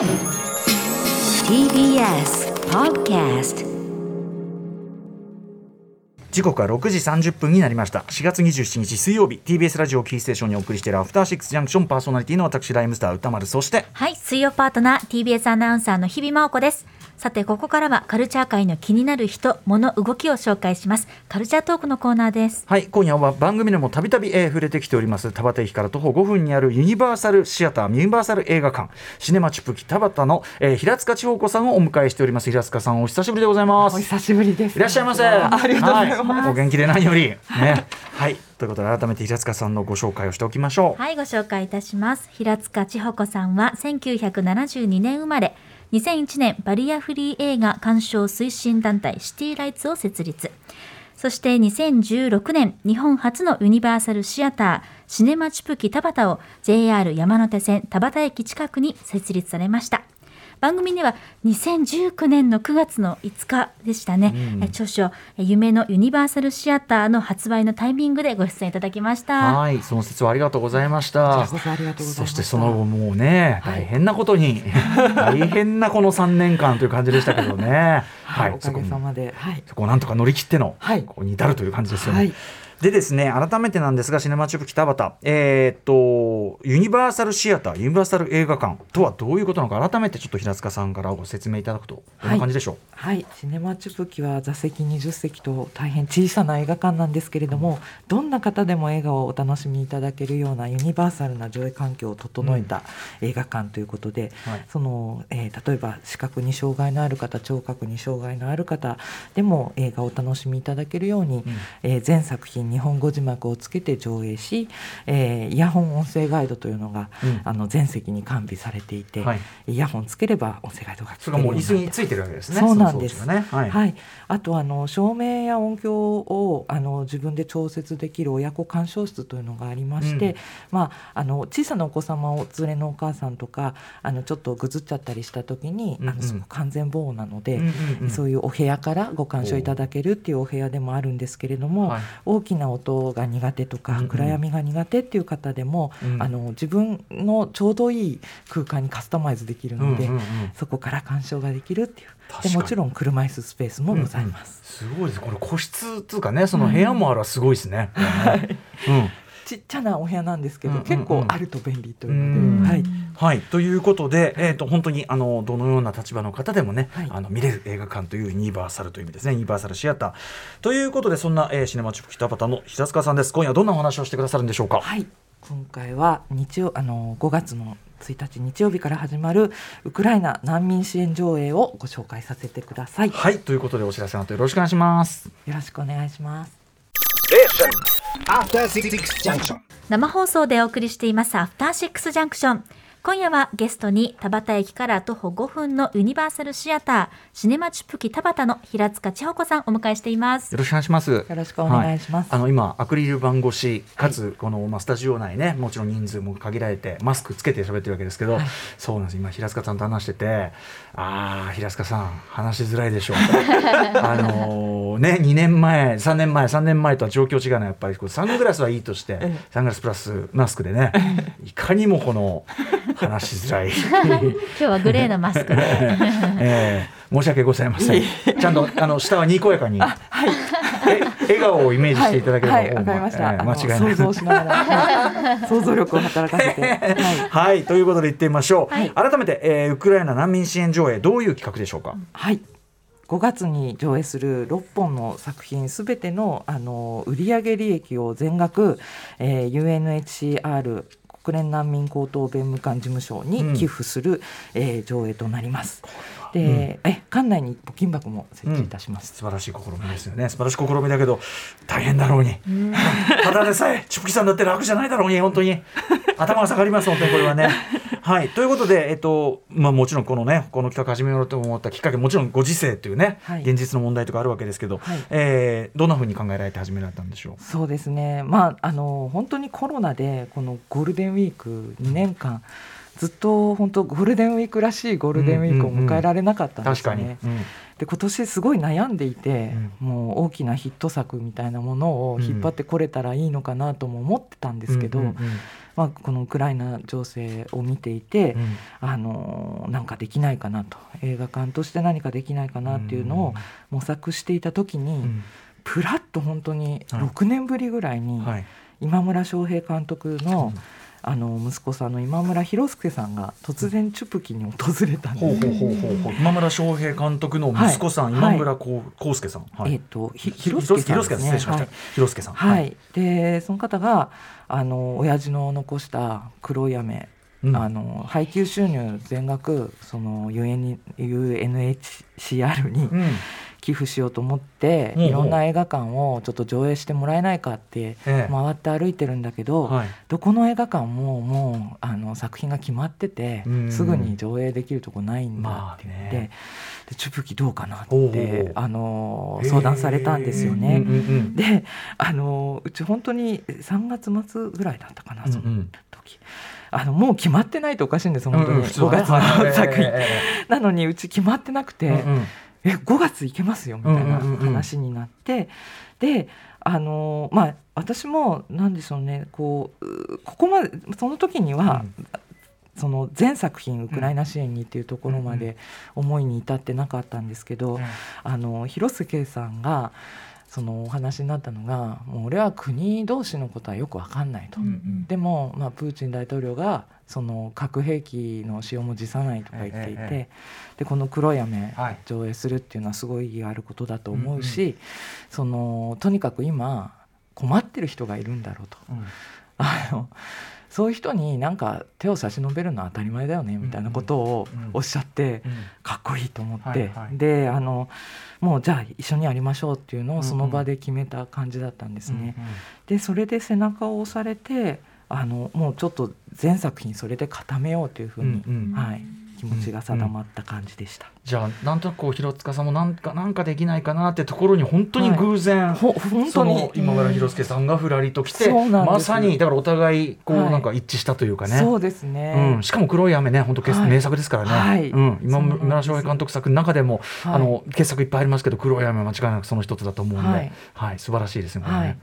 TBS Podcast 時刻は6時30分になりました4月27日水曜日 TBS ラジオキーステーションにお送りしているアフターシックスジャンクションパーソナリティの私ライムスター歌丸そしてはい、水曜パートナー TBS アナウンサーの日々真央子です。さて、ここからはカルチャー界の気になる人、物、動きを紹介します。カルチャートークのコーナーです。はい今夜は番組でもたびたびえー触れてきております田端駅から徒歩5分にあるユニバーサルシアターユニバーサル映画館シネマチュプキ田端の、えー平塚千穂子さんをお迎えしております平塚さんお久しぶりでございますお久しぶりです。いらっしゃいませ。ありがとうございます。はいお元気で何より。ね。はい。ということで改めて平塚さんのご紹介をしておきましょう。はい、ご紹介いたします。平塚千穂子さんは1972年生まれ、2001年バリアフリー映画鑑賞推進団体シティライツを設立。そして2016年、日本初のユニバーサルシアター、シネマチュプキ田端を JR 山手線田端駅近くに設立されました。番組では2019年の9月の5日でしたね、え著書「え夢のユニバーサルシアター」の発売のタイミングでご出演いただきました。はい、その説はありがとうございました。そありがとうございましたそしてその後もうね、大変なことに、大変なこの3年間という感じでしたけどね。はい、おかげそこさまで、はい、そこをなんとか乗り切っての、はいここに至るという感じですよね。はいでですね改めてなんですがシネマチューブ北畑えーっとユニバーサルシアターユニバーサル映画館。とはどういうことなのか改めてちょっと平塚さんからご説明いただくとどんな感じでしょう、はい、シネマチュプキは座席20席と大変小さな映画館なんですけれども、どんな方でも映画をお楽しみいただけるようなユニバーサルな上映環境を整えた映画館ということで、はい。その、えー例えば視覚に障害のある方聴覚に障害のある方でも映画をお楽しみいただけるように、えー全作品日本語字幕をつけて上映し、えーイヤホン音声ガイドというのが、うん。あの全席に完備されていて、はい。イヤホンつければ音声ガイドがそれがもう椅子についてるわけですね。そうなんです。ね。はい、はい、あとあの照明や音響をあの自分で調節できる親子鑑賞室というのがありまして、うん。まあ、あの小さなお子様を連れのお母さんとかあのちょっとぐずっちゃったりした時に、うんうん。あのすごく完全防音なので、うんうんうん。そういうお部屋からご鑑賞いただけるっていうお部屋でもあるんですけれども、はい。大きな音が苦手とか、うんうん。暗闇が苦手っていう方でも、うん。あの自分のちょうどいい空間にカスタマイズできるので、うんうんうん。そこから鑑賞ができるっていう。でもちろん車椅子スペースもございます。すごいです。これ個室っていうかねその部屋もあるはすごいですね、うんちっちゃなお部屋なんですけど、うんうんうん。結構あると便利といううん。ので、はい、はい、ということで、えー、と本当にあのどのような立場の方でもね、はい。あの見れる映画館というユニバーサルという意味ですね。ユニバーサルシアターということでそんな、えーシネマチュプ北畑の平塚さんです。今夜はどんなお話をしてくださるんでしょうか？はい、今回は日曜あの5月の1日日曜日から始まるウクライナ難民支援上映をご紹介させてください。はい。ということでお知らせの後よろしくお願いします。よろしくお願いします。生放送でお送りしていますアフターシックスジャンクション。今夜はゲストに田端駅から徒歩5分のユニバーサルシアターシネマチュプキ田端の平塚千穂子さんお迎えしています。よ。ろしくお願いします。よろしくお願いします。あの今アクリル板越しかつこの、まあ、スタジオ内ねもちろん人数も限られてマスクつけて喋ってるわけですけど、はい。そうなんです。今平塚さんと話しててああ平塚さん話しづらいでしょう。あ のね2年前3年前3年前とは状況違うのはやっぱりこうサングラスはいいとしてええ。サングラスプラスマスクでねいかにもこの話しづらい。今日はグレーのマスクで。えー申し訳ございません。ちゃんとあの下はにこやかに、え笑顔をイメージしていただければ、はい、わかりました。えー間違いない。想像しながら、は い想像力を働かせて、はい、はい、ということで言ってみましょう。はい改めて、えーウクライナ難民支援上映どういう企画でしょうか？はい。5月に上映する6本の作品すべてのあの売上利益を全額、えー UNHCR 国連難民高等弁務官事務所に寄付する、えー上映となります。で、え館内に募金箱も設置いたします。素晴らしい試みですよね。素晴らしい試みだけど大変だろうに。ただでさえチュプキさんだって楽じゃないだろうに本当に頭が下がります本当にこれはね。はい。ということでえっとまあもちろんこのねこの企画始めようと思ったきっかけもちろんご時世というね、はい。現実の問題とかあるわけですけど、はい。えーどんなふうに考えられて始められたんでしょう？そうですね、まあ、あの本当にコロナでこのゴールデンウィーク2年間ずっと本当ゴールデンウィークらしいゴールデンウィークを迎えられなかったんです確かよね。に、うんで今年すごい悩んでいて、もう大きなヒット作みたいなものを引っ張ってこれたらいいのかなとも思ってたんですけど、うんうんまあ、このウクライナ情勢を見ていて、うん。あのなんかできないかなと。映画館として何かできないかなっていうのを模索していた時に、うん。プラッと本当にはい。6年ぶりぐらいにはい。今村翔平監督の,、うんあの息子さんの今村博介さんが突然チュプキに訪れたんです。ほうほうほうほう今村翔平監督の息子さん、はい。今村こう康介さん、はい。えっ、とひひ広介さんですね。介さんはい、でその方があの親父の残した黒い雨、うん。あの配給収入全額その UN UNHCR にうん寄付しようと思って、いろんな映画館をちょっと上映してもらえないかってええ。回って歩いてるんだけど、はい。どこの映画館ももうあの作品が決まってて、うん。すぐに上映できるとこないんだって言って、でチュプキどうかなってあの相談されたんですよね。であのうち本当に3月末ぐらいだったかな、そのうん。うん時。あのもう決まってないとおかしいんです本当に、うんうん。普通は5月のはい作品、なのにうち決まってなくて、えうんうんえ5月行けますよみたいなうんうんうんうん。話になって、であのまあ私もなんでしょうねこううここまでその時には、その全作品ウクライナ支援にっていうところまで思いに至ってなかったんですけど、あの広瀬圭さんがそのお話になったのがもう俺は国同士のことはよく分かんないと。うんでも、まあ、プーチン大統領がその核兵器の使用も辞さないとか言っていて、えええでこの「黒い雨はい」上映するっていうのはすごい意義があることだと思うし、そのとにかく今困ってる人がいるんだろうと。うん。あのそういう人になんか手を差し伸べるのは当たり前だよねみたいなことをおっしゃってうん。かっこいいと思って、であのもうじゃあ一緒にやりましょうっていうのをその場で決めた感じだったんですね。でそれで背中を押されてあのもうちょっと全作品それで固めようというふうに、はい、気持ちが定まった感じでした。じゃあなんとなくこう広塚さんもなんかなんかできないかなってところに本当に偶然、ほ本その当に今村広介さんがふらりと来て、そうなんまさにだからお互いこうはい。なんか一致したというかね。そうですね、うん、しかも黒い雨ね本当傑はい。名作ですからね、はい。うん、今村翔平監督作の中でも、はい。あの傑作いっぱいありますけど黒い雨は間違いなくその一つだと思うんで、ははい。い素晴らしいですねこれね、はい。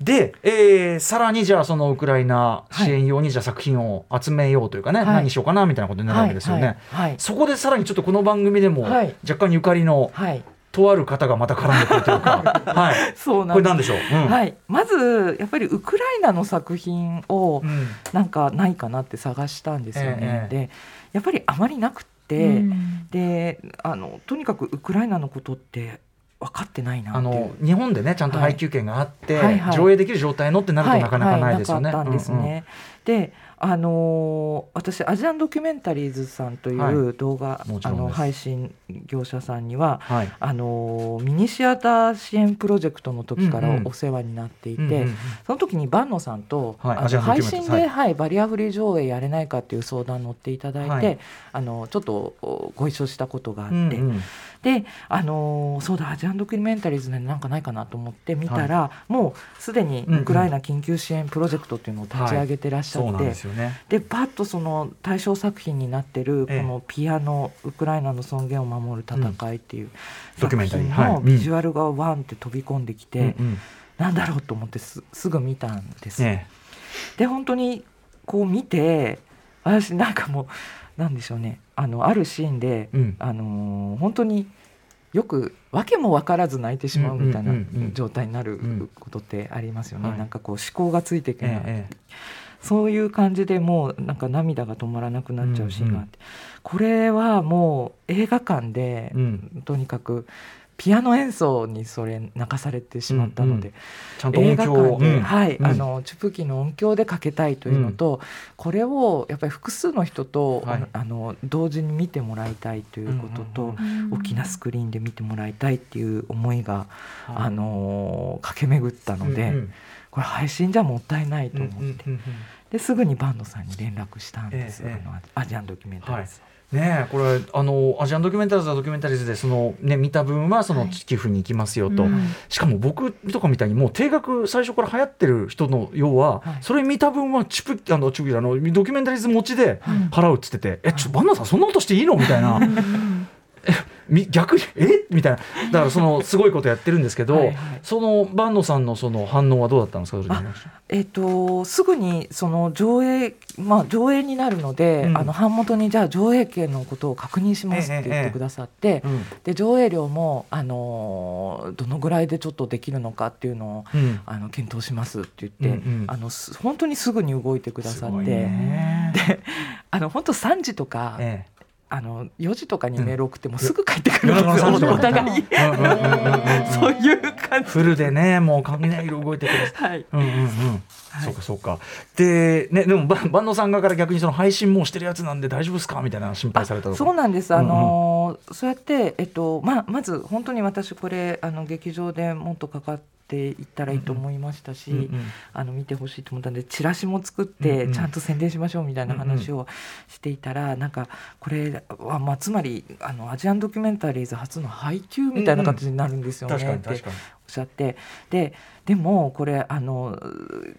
で、えーさらにじゃあそのウクライナ支援用にじゃあ作品を集めようというかね、はい。何しようかなみたいなことになるわけですよね、はい。はい。そこでさらにちょっとこの番組でもはい。若干ゆかりのはい、とある方がまた絡んでくるというか、はい、そうなんこれなんでしょう、うん。はい、まずやっぱりウクライナの作品をうん。なんかないかなって探したんですよね。ええでやっぱりあまりなくって、うん。であのとにかくウクライナのことって分かってないなあの日本でねちゃんと配給権があって、はいはい。上映できる状態のってなるとなかなかないですよね。はいはいなかったんですね。で、あのー私アジアンドキュメンタリーズさんといはう動画、あのもちろんです。配信業者さんには。はい。あのーミニシアター支援プロジェクトの時からお世話になっていて、うんうんその時に坂野さんと、はい。あの配信で、はい。はいバリアフリー上映やれないかっていう相談乗っていただいて、はい。あのちょっとおご一緒したことがあって、うんうん。で、あのーそうだアジアンドキュメンタリーズでなんかないかなと思って見たら、もうすでにウクライナ緊急支援プロジェクトっていうのを立ち上げてらっしゃって、ね。でパッとその対象作品になってるこえ。えのピアノ、ウクライナの尊厳を守る戦いっていう作品のビジュアルがワンって飛び込んできて、うんうん。なんだろうと思ってすすぐ見たんです。ねで本当にこう見て私なんかもうなんでしょうね。あのあるシーンで、うん。あのー本当によく訳も分からず泣いてしまうみたいなうんうんうんうん状態になるうんことってありますよね、はい。なんかこう思考がついていけない、ええそういう感じでもうなんか涙が止まらなくなっちゃうシーンがあって、これはもう映画館で、うん。とにかくピアノ演奏にそれ泣かされてしまったので、ちゃんと映画音響を。館で、うん。はい、うん。あのチュプキの音響でかけたいというのと、これをやっぱり複数の人と、はい。あの同時に見てもらいたいということと、うんうんうん。大きなスクリーンで見てもらいたいっていう思いが、はい。あの駆け巡ったので、うんうんこれ配信じゃもったいないと思って、うんうんうんうん。ですぐにバンドさんに連絡したんです、ええあのアジアンドキュメンタリーズ、ねこれあのアジアンドキュメンタリーズはドキュメンタリーズでその、ね、見た分はその寄付に行きますよと、はいうん。しかも僕とかみたいにもう定額最初から流行ってる人の要は、はい。それ見た分はチュプあのチュプあのドキュメンタリーズ持ちで払うっつってて、えちょバンナさんそんなことしていいの？みたいな。逆にえ？みたいな。だからそのすごいことやってるんですけどはいはい。その坂野さんのその反応はどうだったんですか？えっとすぐにその上映、まあ、上映になるので、うん。あの版元にじゃあ上映権のことを確認しますって言ってくださって、うん。で上映料も、あのどのぐらいでちょっとできるのかっていうのをうん。あの検討しますって言って、うんうん。あのす本当にすぐに動いてくださって、すごいね。あの本当3時とか、ええあの4時とかにメール送ってもすぐ帰ってくるんですよ、夜中の3時とか。お互い。そういう感じ。フルでねもう雷色動いてくださいはい。うんうんうん、そうかそうか。でねでもば万能さん側から逆にその配信もうしてるやつなんで大丈夫ですか？みたいな心配されたとか。そうなんです。あのーそうやってえっとまあまず本当に私これあの劇場でもっとかかっていったらいいと思いましたし、うんうん。あの見てほしいと思ったんでチラシも作っうんてうん。ちゃんと宣伝しましょうみたいな話をしていたら、なんかこれはまあつまりあのアジアンドキュメンタリーズ初の配給みたいな形になるんですよね確かにっておっしゃって。ででもこれあの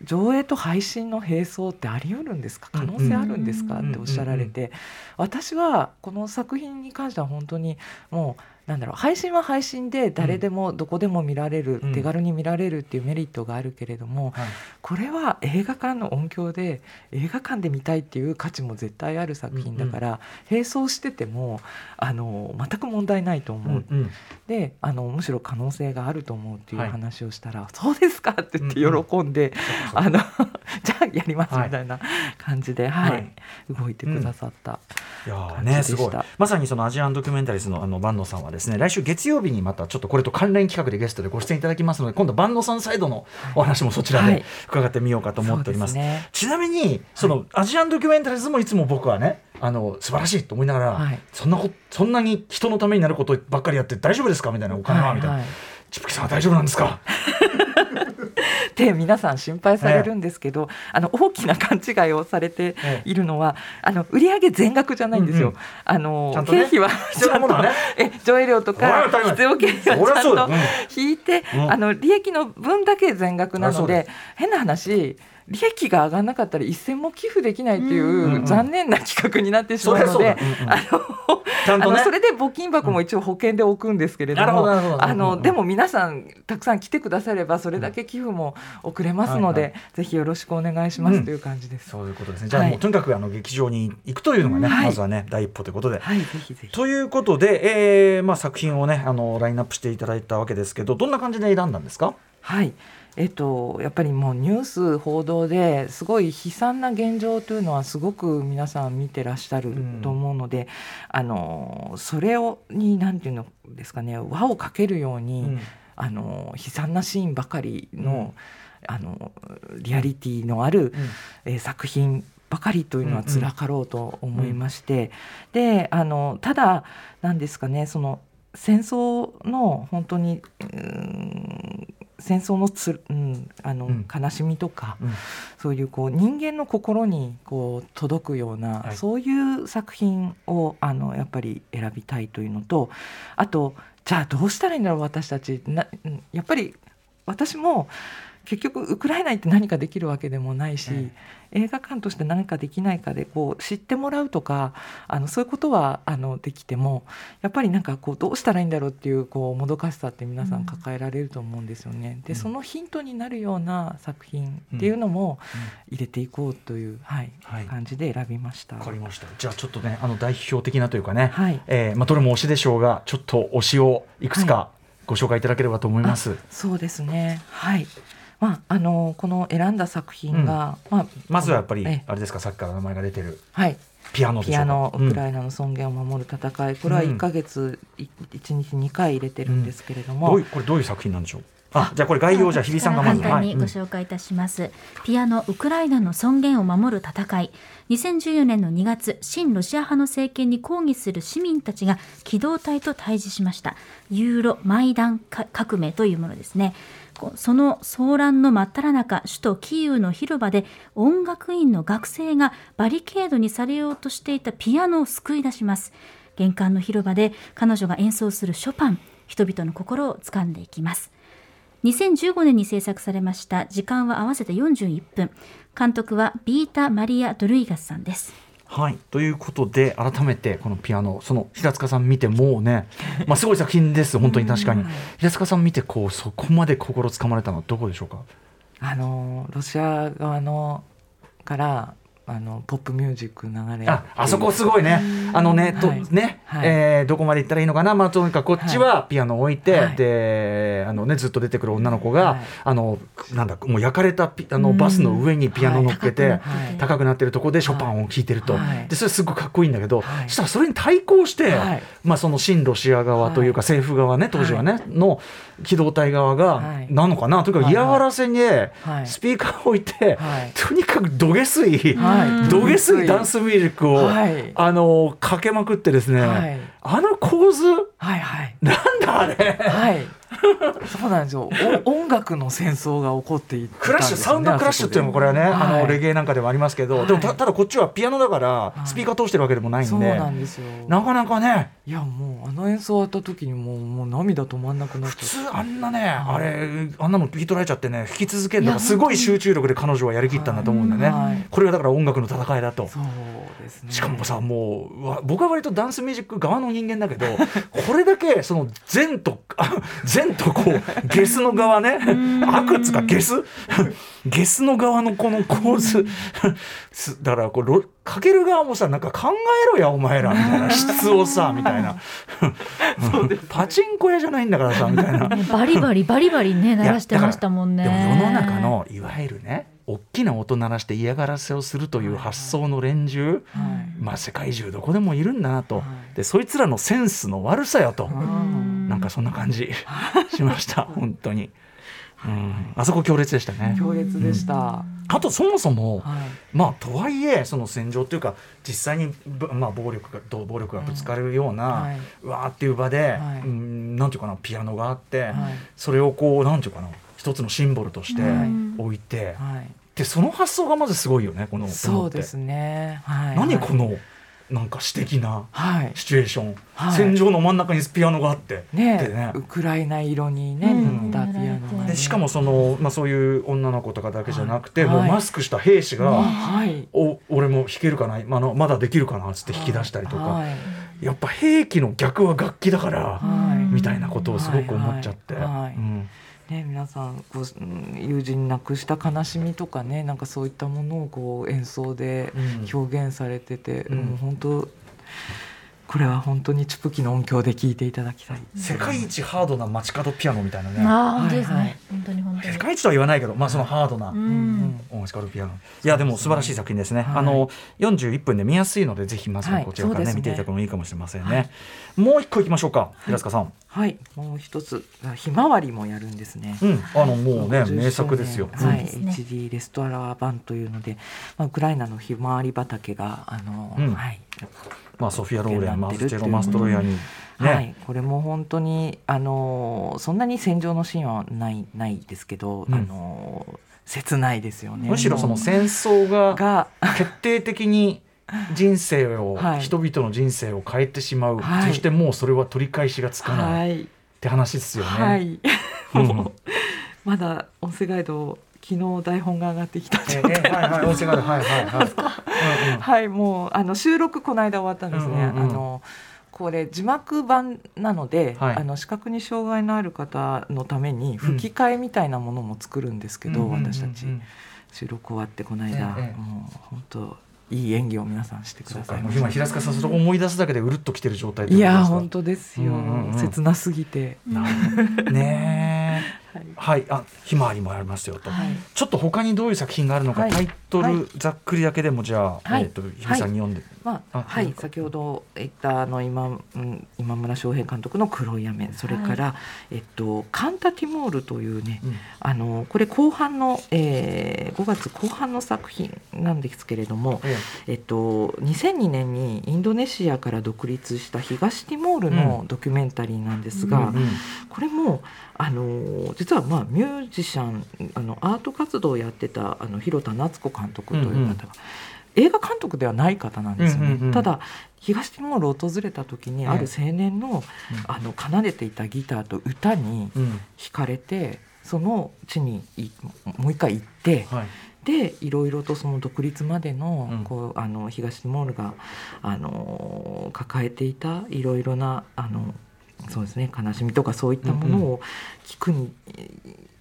上映と配信の並走ってあり得るんですか？可能性あるんですか？うん。っておっしゃられて。私はこの作品に関しては本当にもうなんだろう配信は配信で誰でもどこでも見られる、うん。手軽に見られるっていうメリットがあるけれども、はい。これは映画館の音響で映画館で見たいっていう価値も絶対ある作品だから、並走しててもあの全く問題ないと思う、うんうん。であのむしろ可能性があると思うっていうはい。話をしたら「そうですか!」って言ってうんうん。喜んあの じゃあやりますはい。みたいな感じで、はい。はい。動いてくださった。いやー感じでした。ねすごい。まさにそのアジアンドキュメンタリーズのあの万野さんはですね来週月曜日にまたちょっとこれと関連企画でゲストでご出演いただきますので今度万野さんサイドのお話もそちらではい。伺ってみようかと思っております。そうですね。ちなみにそのアジアンドキュメンタリーズもいつも僕はねあの素晴らしいと思いながら、はい。そんなこそんなに人のためになることばっかりやって大丈夫ですか？みたいなお金は、みたいな。はいチップキさんは大丈夫なんですか？って皆さん心配されるんですけど、あの大きな勘違いをされているのは、あの売上全額じゃないんですよ。うんうん。あのね。経費はちゃんと。え上映料とか必要経費はちゃんと引いて、うん。あの利益の分だけ全額なので変な話。利益が上がらなかったら一銭も寄付できないっていう残念な企画になってしまうのであのそれで募金箱も一応保険で置くんですけれども、あのでも皆さんたくさん来てくださればそれだけ寄付も送れますので、はいぜひよろしくお願いします、うん。という感じです。そういうことですね。じゃあもう、はいとにかくあの劇場に行くというのがね、はい。まずはね第一歩ということで。はい、ぜひぜひ。ということで、えーまあ、作品をねあのラインナップしていただいたわけですけどどんな感じで選んだんですか？はい。えっと、やっぱりもうニュース報道ですごい悲惨な現状というのはすごく皆さん見てらっしゃるうんと思うので、あのそれをに何ていうのですかね輪をかけるように、うん。あの悲惨なシーンばかりの,、うん。あのリアリティのある、えー作品ばかりというのはつらかろうと思いまして、であのただなんですかねその戦争の本当にうーん戦争のつ、うん、あのうん。悲しみとか、うん。そういうこう人間の心にこう届くような、はい。そういう作品をあのやっぱり選びたいというのとあとじゃあどうしたらいいんだろう私たち。なうんやっぱり私も結局ウクライナに行って何かできるわけでもないし、え映画館として何かできないかでこう知ってもらうとかあのそういうことはあのできてもやっぱりなんかこうどうしたらいいんだろうっていうこうもどかしさって皆さん抱えられると思うんですよね。でうんそのヒントになるような作品っていうのも入れていこうという、はいはい感じで選びました。わかりましたじゃあちょっとねあの代表的なというかね、はいえーまあ、どれも推しでしょうがちょっと推しをいくつかご紹介いただければと思います。そうですね。はい。まああのこの選んだ作品が、まあまずはやっぱりえあれですかさっきから名前が出てる。はい。ピアノでしょうか。ピアノウクライイナの尊厳を守る戦い、これはうん。1ヶ月い1日2回入れてるんですけれどども、ういうこれどういう作品なんでしょう？あじゃあこれ概要じゃあ日比さんがまず。簡単にはい。ご紹介いたします、ピアノウクライナの尊厳を守る戦い。2014年の2月親ロシア派の政権に抗議する市民たちが機動隊と対峙しました。ユーロマイダンか革命というものですねその騒乱の真っ只中首都キーウの広場で音楽院の学生がバリケードにされようとしていたピアノを救い出します。玄関の広場で彼女が演奏するショパン人々の心を掴んでいきます。2015年に制作されました時間は合わせて41分。監督はビータ・マリア・ドルイガスさんです。はい、ということで改めてこのピアノその平塚さん見てもうね、まあ、すごい作品です本当に確かに。平塚さん。見てこうそこまで心つかまれたのはどこでしょうかあのロシア側のからあのポップミュージック流れああそこすごいね。あのね,、とはい。ねはい。えーどこまで行ったらいいのかな、まあ、とにかくこっちはピアノを置いて、はい。であの、ね、ずっと出てくる女の子が、はい。あのなんだもう焼かれたピあのバスの上にピアノ乗っけて、はい。高くなってるとこでショパンを弾いてると、はい。でそれすごくかっこいいんだけど、はい。そしたらそれに対抗して、はい。まあ、その親ロシア側というか、はい。政府側ね当時はね、の機動隊側が、はい。なのかな？とにかく嫌がらせに、はい。スピーカーを置いて、はい。とにかくどげすい、はい。どげすいダンスミュージックを、はい。あのかけまくってですね、はい。あの構図？はいはい。なんだあれ？はい そうなんですよ。お音楽の戦争が起こっていったんクラッシュ、サウンドクラッシュっていうのもこれはね、あのレゲエなんかでもありますけど、はい。でもたただこっちはピアノだからい。スピーカー通してるわけでもないそうんで、なんですよ。なかなかね。いやもうあの演奏終わった時にもうもう涙止まんなくなって通あんなね、あれあんなの聞き取られちゃってね弾き続けるのがすごい集中力で彼女はやりきったんだと思うんだよね、はい。これはだから音楽の戦いだと。そうですね。しかもさもうわ僕は割とダンスミュージック側の人間だけど これだけその善とあ 善とこうゲスの側ね。悪っつうかゲス？ゲスの側のこの構図。すだからこうロかける側もさなんか考えろやお前らみたいな。質をさみたいな。パチンコ屋じゃないんだからさみたいな。ねバリバリバリバリね鳴らしてましたもんね。でも世の中のいわゆるね大きな音鳴らして嫌がらせをするという発想の連中、はい。まあ世界中どこでもいるんだなと、はい。でそいつらのセンスの悪さよと、かそんな感じ しました本当に、うん、あそこ強烈でしたね。強烈でした、はあとそもそも、い。まあとはいえその戦場というか実際にぶ、まあ、暴力がどう暴力がぶつかるような、うんはい。うわーっていう場で、はい。うんなんていうかなピアノがあって、はい。それをこうなんていうかな一つのシンボルとしてはい。置いて、はい。でその発想がまずすごいよねこのそうですね。はい。何このなんか詩的なはい。シチュエーション、はい。戦場の真ん中にピアノがあって、ねでね。ウクライナ色にねうん。塗ったピアノでしかもその、まあ、そういう女の子とかだけじゃなくて、はい。もうマスクした兵士が「はい。お俺も弾けるかな、まああのまだできるかな」っつって弾き出したりとか、はい。やっぱ兵器の逆は楽器だから、はい。みたいなことをすごく思っちゃって。はいはい。はい。うんね、皆さんこううん友人亡くした悲しみとかねなんかそういったものをこう演奏でうん。表現されてて、うん。もう本当これは本当にチュプキの音響で聴いていただきたい。世界一ハードな街角ピアノみたいなね。ああ本当ですね、はいはい。本当に本当に。世界一とは言わないけど、まあ、そのハードな、うん。音街角ピアノ。いやでも素晴らしい作品ですね、はい。あの41分で見やすいのでぜひまずはこちらからね,、ね。見ていただくのもいいかもしれませんね、もう一個いきましょうか平塚さん、はい。もう一つあひまわりもやるんですね、うん。あのもうね50名作ですよ、はい、HD レストラ版というので、まあ、ウクライナのひまわり畑があの、うん。はい。まあ、ソフィア・ローレンマスチェロ・マストロイヤに、ねはい、これも本当にあのそんなに戦場のシーンはないないですけど、うん。あの切ないですよね。むしろそのも戦争が決定的に人生を、はい。人々の人生を変えてしまう、はい。そしてもうそれは取り返しがつかない。っはい。て話ですよね。はい、まだ音声ガイド昨日台本が上がってきたえ状態。えはいはい 音声ガイドはいはいはい。うんうん。はい、もうあの収録この間終わったんですね。うんうんうん。あのこれ字幕版なので、はい。あの視覚に障害のある方のために吹き替えみたいなものも作るんですけど、うんうんうんうん私たち。収録終わってこの間、ええ。もう本当いい演技を皆さんしてください今平塚さんそれを思い出すだけでうるっときてる状態いや本当ですよ、うんうんうん。切なすぎて、ねはいはいあひまわりもありますよと、はい。ちょっと他にどういう作品があるのか、はい。タイトル、はい。ざっくりだけでもじゃあ、はい。えっ、と日比さんに読んで、まあ、あはい、先ほど言ったあの今,、うん、今村翔平監督の「黒い雨」それから、えっと、カンタ・ティモールというね、うん。あのこれ後半の、えー5月後半の作品なんですけれども、ええ。っと、2002年にインドネシアから独立した東ティモールのドキュメンタリーなんですが、うんうん。これもあの実はまあ、ミュージシャンあのアート活動をやってたあの広田夏子監督という方が、うんうん。映画監督ではない方なんですよね。うんうんうん。ただ東ティモールを訪れた時にええ。ある青年の,、あの奏でていたギターと歌にうん。惹かれてその地にいもう一回行って。はい。でいろいろとその独立までの,、うん。こうあの東ティモールがあの抱えていたいろいろなあのそうですね。悲しみとかそういったものを聞くに、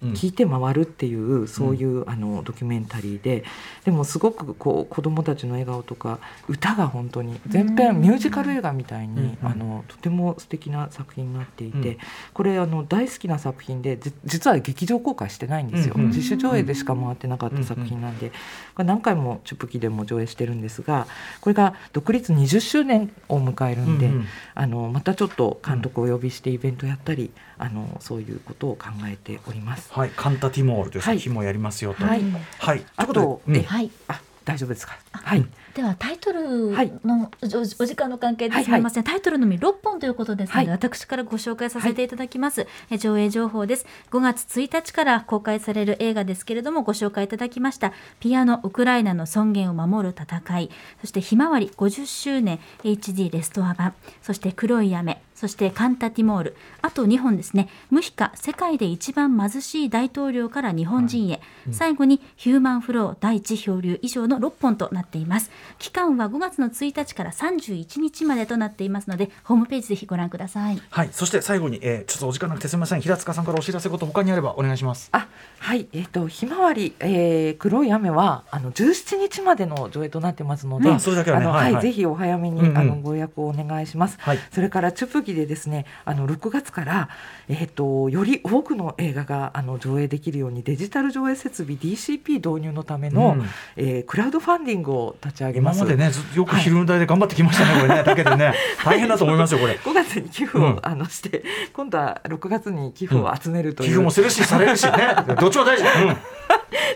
聞いて回るっていうそういう、あのドキュメンタリーででもすごくこう子どもたちの笑顔とか歌が本当に全編ミュージカル映画みたいに、うんあのとても素敵な作品になっていて、うん。これあの大好きな作品でじ実は劇場公開してないんですよ、うんうん自主上映でしか回ってなかった作品なんで、これ何回もチュプキでも上映してるんですがこれが独立20周年を迎えるんで、うんうん。あのまたちょっと監督をお呼びしてイベントやったり、あのそういうことを考えております。はい、カンタティモールという作品もやりますよと。はいはい、あとはいあ大丈夫ですか？はい。ではタイトルはい。のおお時間の関係ではいすみません、タイトルのみ6本ということですので、はい。私からご紹介させていただきます、え上映情報です。5月1日から公開される映画ですけれどもご紹介いただきました。ピアノウクライナの尊厳を守る戦い。そしてひまわり50周年 HD レストア版。そして黒い雨。そしてカンタティモール。あと2本ですね。ムヒカ世界で一番貧しい大統領から日本人へ、最後にヒューマンフロー第一漂流。以上の6本となっています期間は5月の1日から31日までとなっていますのでホームページぜひご覧ください。はい、そして最後に、えー、ちょっとお時間なくてすみません、平塚さんからお知らせこと他にあればお願いします。あはい。えっ、とひまわり、えー、黒い雨はあの17日までの上映となってますので、うんそれだけはね。はいはい。ぜひお早めに、うんうん。あのご予約をお願いします。はい。それからチュプギでですねあの6月から、えー、とより多くの映画があの上映できるようにデジタル上映設備 DCP 導入のための、うん。えークラウドファンディングを立ち上げます。今までね、ずよく昼の台で頑張ってきましたね、これね、だけでね、大変だと思いますよ、これ。5月に寄付を、うん。あのして今度は6月に寄付を集めるという、寄付もするし、されるしね、どっちも大事。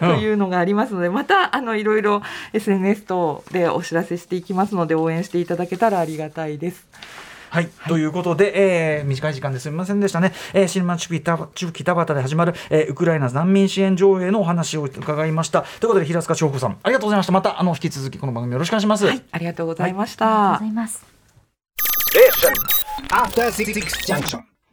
うん。というのがありますので、またあのいろいろ SNS 等でお知らせしていきますので応援していただけたらありがたいです。はい、ということで、えー短い時間ですみませんでしたね、えー、新町地区北地区北畑で始まる、えーウクライナ難民支援上映のお話を伺いました。ということで平塚千穂子さんありがとうございました。またあの引き続きこの番組よろしくお願いします、はい、ありがとうございました。ありがとうございます。After Six Junction.